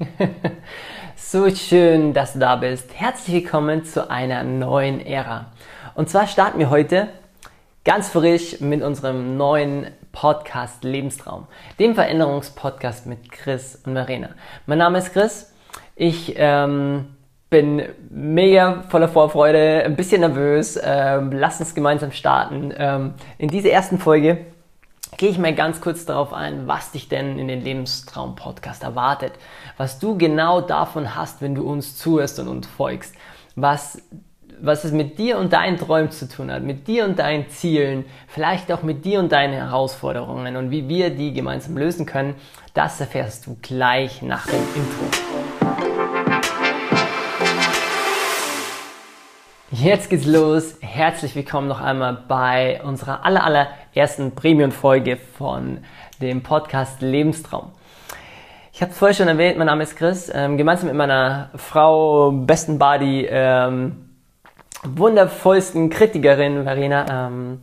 so schön, dass du da bist. Herzlich willkommen zu einer neuen Ära. Und zwar starten wir heute ganz frisch mit unserem neuen Podcast Lebenstraum, dem Veränderungspodcast mit Chris und Marina. Mein Name ist Chris. Ich ähm, bin mega voller Vorfreude, ein bisschen nervös. Ähm, lass uns gemeinsam starten. Ähm, in dieser ersten Folge gehe ich mal ganz kurz darauf ein, was dich denn in den Lebenstraum-Podcast erwartet, was du genau davon hast, wenn du uns zuhörst und uns folgst, was, was es mit dir und deinen Träumen zu tun hat, mit dir und deinen Zielen, vielleicht auch mit dir und deinen Herausforderungen und wie wir die gemeinsam lösen können, das erfährst du gleich nach dem Intro. Jetzt geht's los. Herzlich willkommen noch einmal bei unserer aller, allerersten Premium-Folge von dem Podcast Lebenstraum. Ich habe es vorher schon erwähnt, mein Name ist Chris. Ähm, gemeinsam mit meiner Frau, besten Buddy, ähm, wundervollsten Kritikerin Verena, ähm,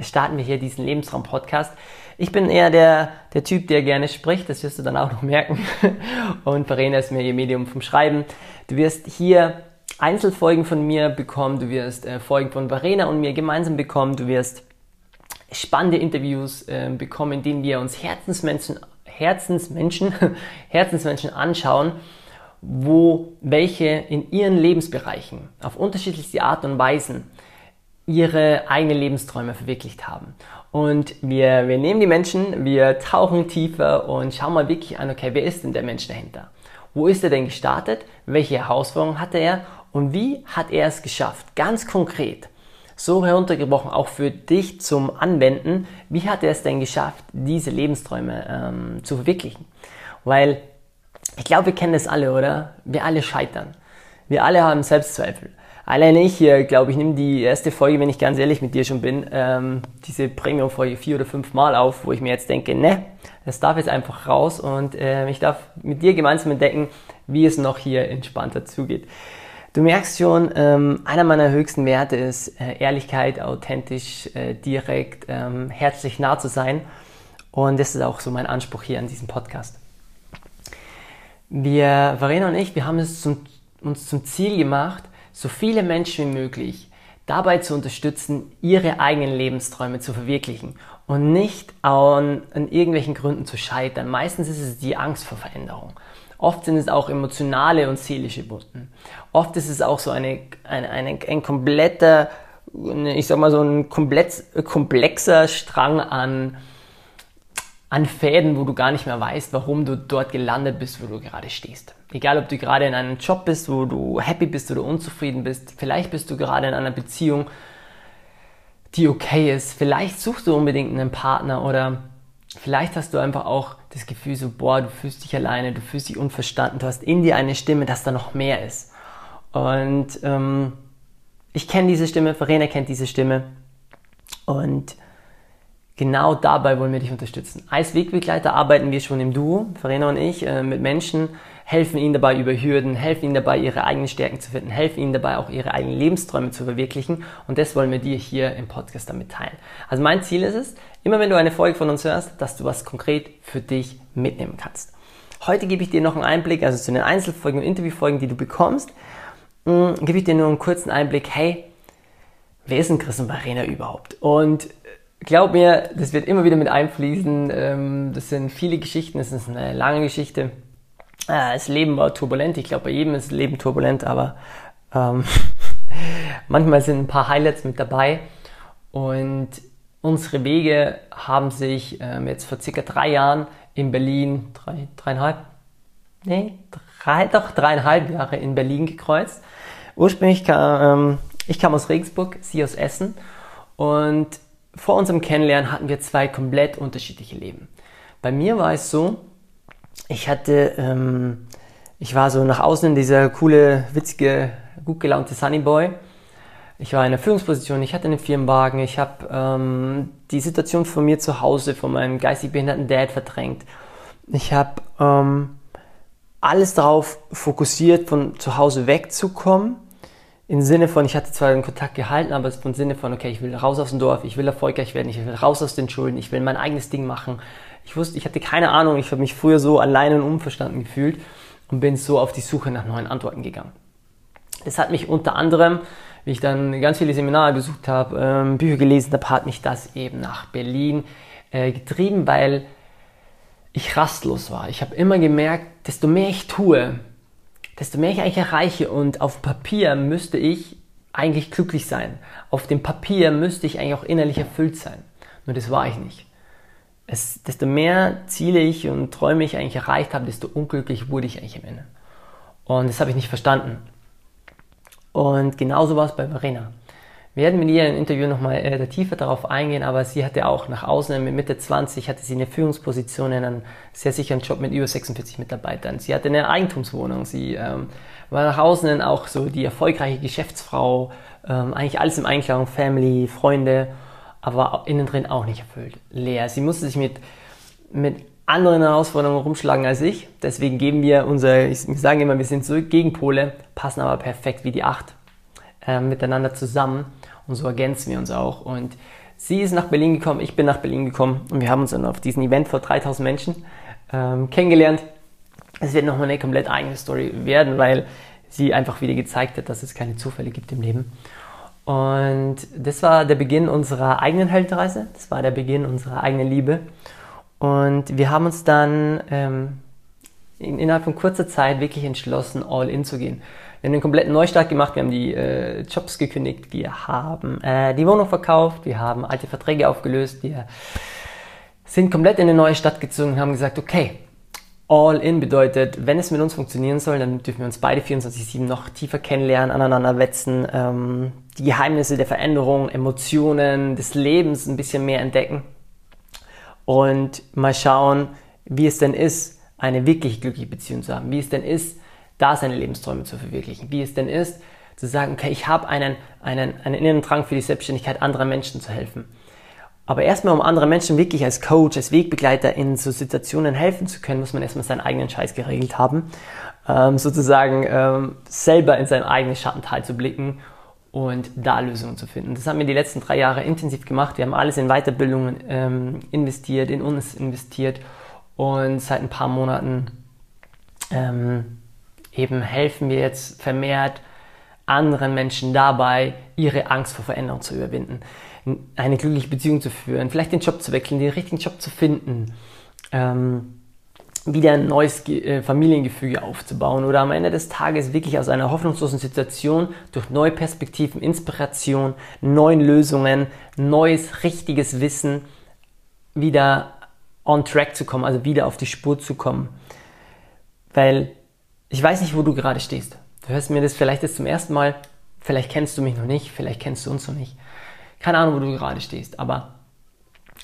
starten wir hier diesen Lebenstraum-Podcast. Ich bin eher der, der Typ, der gerne spricht, das wirst du dann auch noch merken. Und Verena ist mir ihr Medium vom Schreiben. Du wirst hier Einzelfolgen von mir bekommen, du wirst äh, Folgen von Verena und mir gemeinsam bekommen, du wirst spannende Interviews äh, bekommen, in denen wir uns Herzensmenschen, Herzensmenschen, Herzensmenschen anschauen, wo welche in ihren Lebensbereichen auf unterschiedlichste Art und Weisen ihre eigenen Lebensträume verwirklicht haben. Und wir, wir nehmen die Menschen, wir tauchen tiefer und schauen mal wirklich an, okay, wer ist denn der Mensch dahinter? Wo ist er denn gestartet? Welche Herausforderungen hatte er? Und wie hat er es geschafft? Ganz konkret, so heruntergebrochen auch für dich zum Anwenden, wie hat er es denn geschafft, diese Lebensträume ähm, zu verwirklichen? Weil ich glaube, wir kennen das alle, oder? Wir alle scheitern. Wir alle haben Selbstzweifel. Alleine ich hier, glaube ich, nehme die erste Folge, wenn ich ganz ehrlich mit dir schon bin, ähm, diese Premium-Folge vier oder fünf Mal auf, wo ich mir jetzt denke, ne, das darf jetzt einfach raus und äh, ich darf mit dir gemeinsam entdecken, wie es noch hier entspannter zugeht. Du merkst schon, ähm, einer meiner höchsten Werte ist äh, Ehrlichkeit, authentisch, äh, direkt, ähm, herzlich nah zu sein. Und das ist auch so mein Anspruch hier an diesem Podcast. Wir, Verena und ich, wir haben es zum, uns zum Ziel gemacht, so viele Menschen wie möglich dabei zu unterstützen, ihre eigenen Lebensträume zu verwirklichen und nicht an, an irgendwelchen Gründen zu scheitern. Meistens ist es die Angst vor Veränderung. Oft sind es auch emotionale und seelische Wunden. Oft ist es auch so eine, eine, eine ein kompletter, ich sag mal so ein komplett, komplexer Strang an, an Fäden, wo du gar nicht mehr weißt, warum du dort gelandet bist, wo du gerade stehst. Egal, ob du gerade in einem Job bist, wo du happy bist oder unzufrieden bist. Vielleicht bist du gerade in einer Beziehung, die okay ist. Vielleicht suchst du unbedingt einen Partner oder Vielleicht hast du einfach auch das Gefühl so, boah, du fühlst dich alleine, du fühlst dich unverstanden, du hast in dir eine Stimme, dass da noch mehr ist. Und ähm, ich kenne diese Stimme, Verena kennt diese Stimme. Und genau dabei wollen wir dich unterstützen. Als Wegbegleiter arbeiten wir schon im Duo, Verena und ich, äh, mit Menschen, helfen ihnen dabei über Hürden, helfen ihnen dabei, ihre eigenen Stärken zu finden, helfen ihnen dabei, auch ihre eigenen Lebensträume zu verwirklichen. Und das wollen wir dir hier im Podcast damit teilen. Also mein Ziel ist es, immer wenn du eine Folge von uns hörst, dass du was konkret für dich mitnehmen kannst. Heute gebe ich dir noch einen Einblick, also zu den Einzelfolgen und Interviewfolgen, die du bekommst, mh, mm, gebe ich dir nur einen kurzen Einblick, hey, wer ist denn Chris und Arena überhaupt? Und glaub mir, das wird immer wieder mit einfließen. Ähm, das sind viele Geschichten, das ist eine lange Geschichte äh, das Leben war turbulent. Ich glaube, bei jedem ist das Leben turbulent, aber ähm, manchmal sind ein paar Highlights mit dabei. Und unsere Wege haben sich ähm, jetzt vor circa drei Jahren in Berlin, drei, dreieinhalb, nee, drei, doch dreieinhalb Jahre in Berlin gekreuzt. Ursprünglich kam ähm, ich kam aus Regensburg, sie aus Essen. Und vor unserem Kennenlernen hatten wir zwei komplett unterschiedliche Leben. Bei mir war es so, ich hatte, ähm, ich war so nach außen dieser coole, witzige, gut gelaunte Sunnyboy. Ich war in der Führungsposition, ich hatte einen Firmenwagen, ich habe ähm, die Situation von mir zu Hause, von meinem geistig behinderten Dad verdrängt. Ich habe ähm, alles darauf fokussiert, von zu Hause wegzukommen. Im Sinne von, ich hatte zwar den Kontakt gehalten, aber es im Sinne von, okay, ich will raus aus dem Dorf, ich will erfolgreich werden, ich will raus aus den Schulden, ich will mein eigenes Ding machen. Ich wusste, ich hatte keine Ahnung, ich habe mich früher so allein und unverstanden gefühlt. und bin so auf die Suche nach neuen Antworten gegangen. Das hat mich unter anderem, wie ich dann ganz viele Seminare besucht habe, ähm, Bücher gelesen habe, hat mich das eben nach Berlin äh, getrieben, weil ich rastlos war. Ich habe immer gemerkt, desto mehr ich tue, desto mehr ich eigentlich erreiche und auf Papier müsste ich eigentlich glücklich sein. Auf dem Papier müsste ich eigentlich auch innerlich erfüllt sein. Nur das war ich nicht. Es, desto mehr Ziele ich und Träume ich eigentlich erreicht habe, desto unglücklich wurde ich eigentlich am Ende. Und das habe ich nicht verstanden. Und genauso war es bei Verena. Wir werden mit ihr im Interview nochmal äh, tiefer darauf eingehen, aber sie hatte auch nach außen mit Mitte 20 hatte sie eine Führungsposition in einem sehr sicheren Job mit über 46 Mitarbeitern. Sie hatte eine Eigentumswohnung. Sie ähm, war nach außen auch so die erfolgreiche Geschäftsfrau, ähm, eigentlich alles im Einklang, Family, Freunde, aber innen drin auch nicht erfüllt, leer. Sie musste sich mit, mit anderen Herausforderungen rumschlagen als ich. Deswegen geben wir unser, ich, wir sagen immer, wir sind so Gegenpole, passen aber perfekt wie die acht äh, miteinander zusammen und so ergänzen wir uns auch. Und sie ist nach Berlin gekommen, ich bin nach Berlin gekommen und wir haben uns dann auf diesem Event vor 3000 Menschen ähm, kennengelernt. Es wird nochmal eine komplett eigene Story werden, weil sie einfach wieder gezeigt hat, dass es keine Zufälle gibt im Leben. Und das war der Beginn unserer eigenen Heldenreise, das war der Beginn unserer eigenen Liebe. Und wir haben uns dann ähm, innerhalb von kurzer Zeit wirklich entschlossen, all in zu gehen. Wir haben einen kompletten Neustart gemacht, wir haben die äh, Jobs gekündigt, wir haben äh, die Wohnung verkauft, wir haben alte Verträge aufgelöst, wir sind komplett in eine neue Stadt gezogen und haben gesagt, okay, all in bedeutet, wenn es mit uns funktionieren soll, dann dürfen wir uns beide 24-7 noch tiefer kennenlernen, aneinander wetzen, ähm, die Geheimnisse der Veränderung, Emotionen, des Lebens ein bisschen mehr entdecken und mal schauen, wie es denn ist, eine wirklich glückliche Beziehung zu haben, wie es denn ist, da seine Lebensträume zu verwirklichen. Wie es denn ist, zu sagen, okay, ich habe einen, einen, einen inneren Drang für die Selbstständigkeit, anderen Menschen zu helfen. Aber erstmal, um anderen Menschen wirklich als Coach, als Wegbegleiter in so Situationen helfen zu können, muss man erstmal seinen eigenen Scheiß geregelt haben. Ähm, sozusagen ähm, selber in seinem eigenen Schattenteil zu blicken und da Lösungen zu finden. Das haben wir die letzten drei Jahre intensiv gemacht. Wir haben alles in Weiterbildungen ähm, investiert, in uns investiert und seit ein paar Monaten ähm, eben helfen wir jetzt vermehrt anderen Menschen dabei, ihre Angst vor Veränderung zu überwinden, eine glückliche Beziehung zu führen, vielleicht den Job zu wechseln, den richtigen Job zu finden, ähm, wieder ein neues äh, Familiengefüge aufzubauen oder am Ende des Tages wirklich aus einer hoffnungslosen Situation durch neue Perspektiven, Inspiration, neuen Lösungen, neues, richtiges Wissen wieder on track zu kommen, also wieder auf die Spur zu kommen. Weil ich weiß nicht, wo du gerade stehst. Du hörst mir das vielleicht jetzt zum ersten Mal. Vielleicht kennst du mich noch nicht, vielleicht kennst du uns noch nicht. Keine Ahnung, wo du gerade stehst. Aber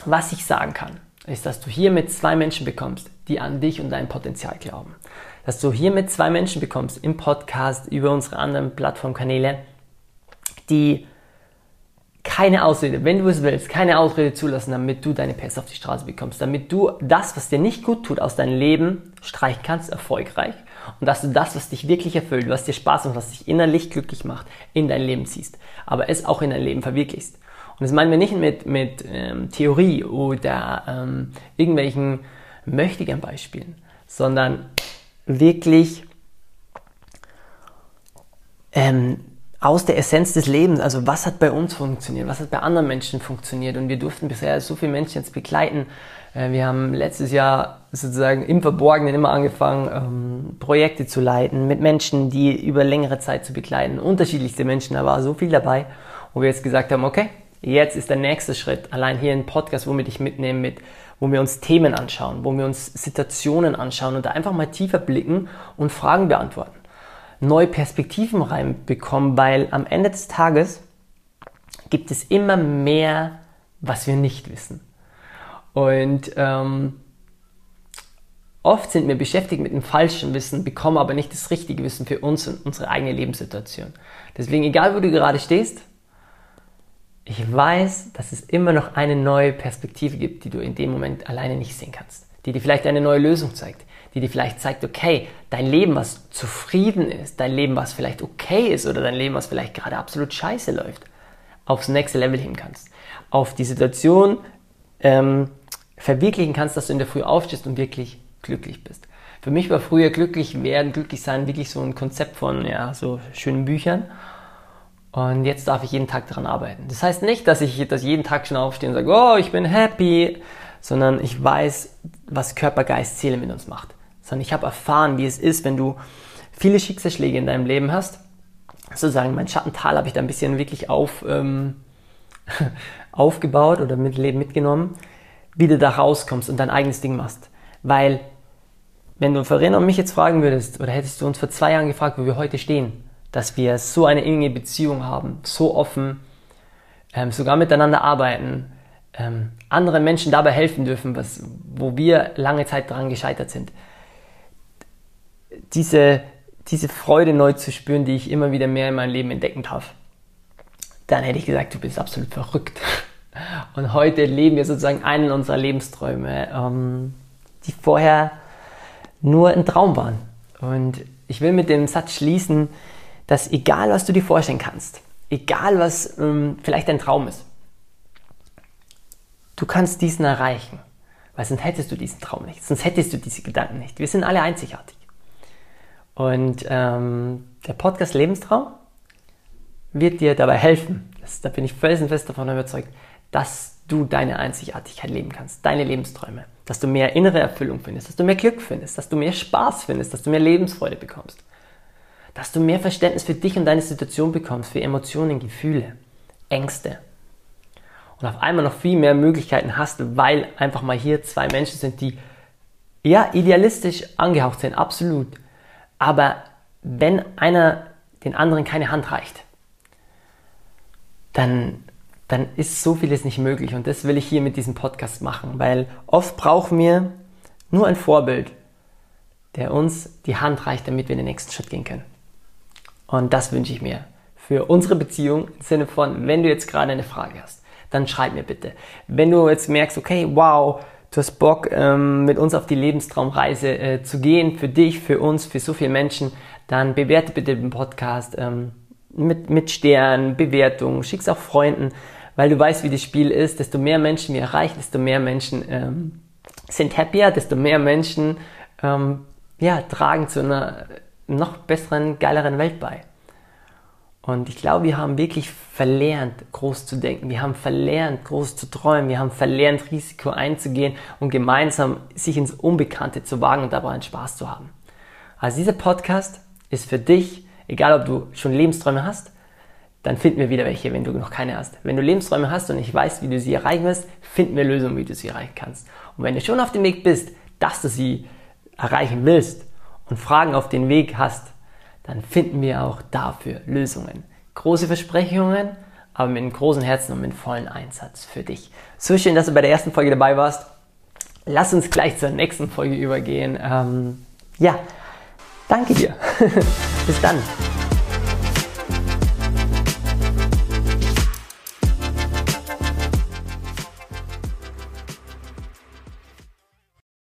was ich sagen kann, ist, dass du hier mit zwei Menschen bekommst, die an dich und dein Potenzial glauben. Dass du hier mit zwei Menschen bekommst im Podcast, über unsere anderen Plattformkanäle, die keine Ausrede, wenn du es willst, keine Ausrede zulassen, damit du deine Pässe auf die Straße bekommst, damit du das, was dir nicht gut tut, aus deinem Leben streichen kannst, erfolgreich. Und dass du das, was dich wirklich erfüllt, was dir Spaß macht, was dich innerlich glücklich macht, in dein Leben ziehst, aber es auch in dein Leben verwirklichst. Und das meinen wir nicht mit, mit ähm, Theorie oder ähm, irgendwelchen mächtigen Beispielen, sondern wirklich ähm, aus der Essenz des Lebens, also was hat bei uns funktioniert, was hat bei anderen Menschen funktioniert? Und wir durften bisher so viele Menschen jetzt begleiten, äh, wir haben letztes Jahr sozusagen im Verborgenen immer angefangen, ähm, Projekte zu leiten, mit Menschen, die über längere Zeit zu begleiten, unterschiedlichste Menschen, da war so viel dabei, wo wir jetzt gesagt haben, okay, jetzt ist der nächste Schritt, allein hier ein Podcast, wo wir dich mitnehmen, mit, wo wir uns Themen anschauen, wo wir uns Situationen anschauen und da einfach mal tiefer blicken und Fragen beantworten, neue Perspektiven reinbekommen, weil am Ende des Tages gibt es immer mehr, was wir nicht wissen. Und ähm, oft sind wir beschäftigt mit dem falschen Wissen, bekommen aber nicht das richtige Wissen für uns und unsere eigene Lebenssituation. Deswegen, egal wo du gerade stehst, ich weiß, dass es immer noch eine neue Perspektive gibt, die du in dem Moment alleine nicht sehen kannst. Die dir vielleicht eine neue Lösung zeigt. Die dir vielleicht zeigt, okay, dein Leben, was zufrieden ist, dein Leben, was vielleicht okay ist oder dein Leben, was vielleicht gerade absolut scheiße läuft, aufs nächste Level hin kannst. Auf die Situation, ähm, verwirklichen kannst, dass du in der Früh aufstehst und wirklich glücklich bist. Für mich war früher glücklich werden, glücklich sein wirklich so ein Konzept von ja, so schönen Büchern. Und jetzt darf ich jeden Tag daran arbeiten. Das heißt nicht, dass ich das jeden Tag schon aufstehe und sage, oh, ich bin happy, sondern ich weiß, was Körper, Geist, Seele mit uns macht. Sondern ich habe erfahren, wie es ist, wenn du viele Schicksalsschläge in deinem Leben hast. Sozusagen mein Schattental habe ich da ein bisschen wirklich auf, ähm, aufgebaut oder mit Leben mitgenommen, wie du da rauskommst und dein eigenes Ding machst. Weil wenn du Verena und mich jetzt fragen würdest, oder hättest du uns vor zwei Jahren gefragt, wo wir heute stehen, dass wir so eine enge Beziehung haben, so offen, ähm, sogar miteinander arbeiten, ähm, anderen Menschen dabei helfen dürfen, was, wo wir lange Zeit daran gescheitert sind. Diese, diese Freude neu zu spüren, die ich immer wieder mehr in meinem Leben entdecken darf, dann hätte ich gesagt, du bist absolut verrückt. Und heute leben wir sozusagen einen unserer Lebensträume, ähm, die vorher nur ein Traum waren. Und ich will mit dem Satz schließen, dass egal was du dir vorstellen kannst, egal was ähm, vielleicht dein Traum ist, du kannst diesen erreichen. Weil sonst hättest du diesen Traum nicht, sonst hättest du diese Gedanken nicht. Wir sind alle einzigartig. Und ähm, der Podcast Lebenstraum wird dir dabei helfen, das, da bin ich felsenfest davon überzeugt, dass du deine Einzigartigkeit leben kannst, deine Lebensträume dass du mehr innere Erfüllung findest, dass du mehr Glück findest, dass du mehr Spaß findest, dass du mehr Lebensfreude bekommst, dass du mehr Verständnis für dich und deine Situation bekommst, für Emotionen, Gefühle, Ängste. Und auf einmal noch viel mehr Möglichkeiten hast, weil einfach mal hier zwei Menschen sind, die ja idealistisch angehaucht sind, absolut. Aber wenn einer den anderen keine Hand reicht, dann dann ist so vieles nicht möglich. Und das will ich hier mit diesem Podcast machen, weil oft brauchen wir nur ein Vorbild, der uns die Hand reicht, damit wir den nächsten Schritt gehen können. Und das wünsche ich mir für unsere Beziehung im Sinne von, wenn du jetzt gerade eine Frage hast, dann schreib mir bitte. Wenn du jetzt merkst, okay, wow, du hast Bock, ähm, mit uns auf die Lebenstraumreise äh, zu gehen, für dich, für uns, für so viele Menschen, dann bewerte bitte den Podcast ähm, mit, mit Sternen, Bewertungen, schick's auch Freunden weil du weißt, wie das Spiel ist. Desto mehr Menschen wir erreichen, desto mehr Menschen ähm, sind happier, desto mehr Menschen ähm, ja, tragen zu einer noch besseren, geileren Welt bei. Und ich glaube, wir haben wirklich verlernt, groß zu denken. Wir haben verlernt, groß zu träumen. Wir haben verlernt, Risiko einzugehen und gemeinsam sich ins Unbekannte zu wagen und dabei einen Spaß zu haben. Also dieser Podcast ist für dich, egal ob du schon Lebensträume hast dann finden wir wieder welche, wenn du noch keine hast. Wenn du Lebensräume hast und ich weiß, wie du sie erreichen wirst, finden wir Lösungen, wie du sie erreichen kannst. Und wenn du schon auf dem Weg bist, dass du sie erreichen willst und Fragen auf den Weg hast, dann finden wir auch dafür Lösungen. Große Versprechungen, aber mit einem großen Herzen und mit vollen Einsatz für dich. So schön, dass du bei der ersten Folge dabei warst. Lass uns gleich zur nächsten Folge übergehen. Ähm, ja, danke dir. Bis dann.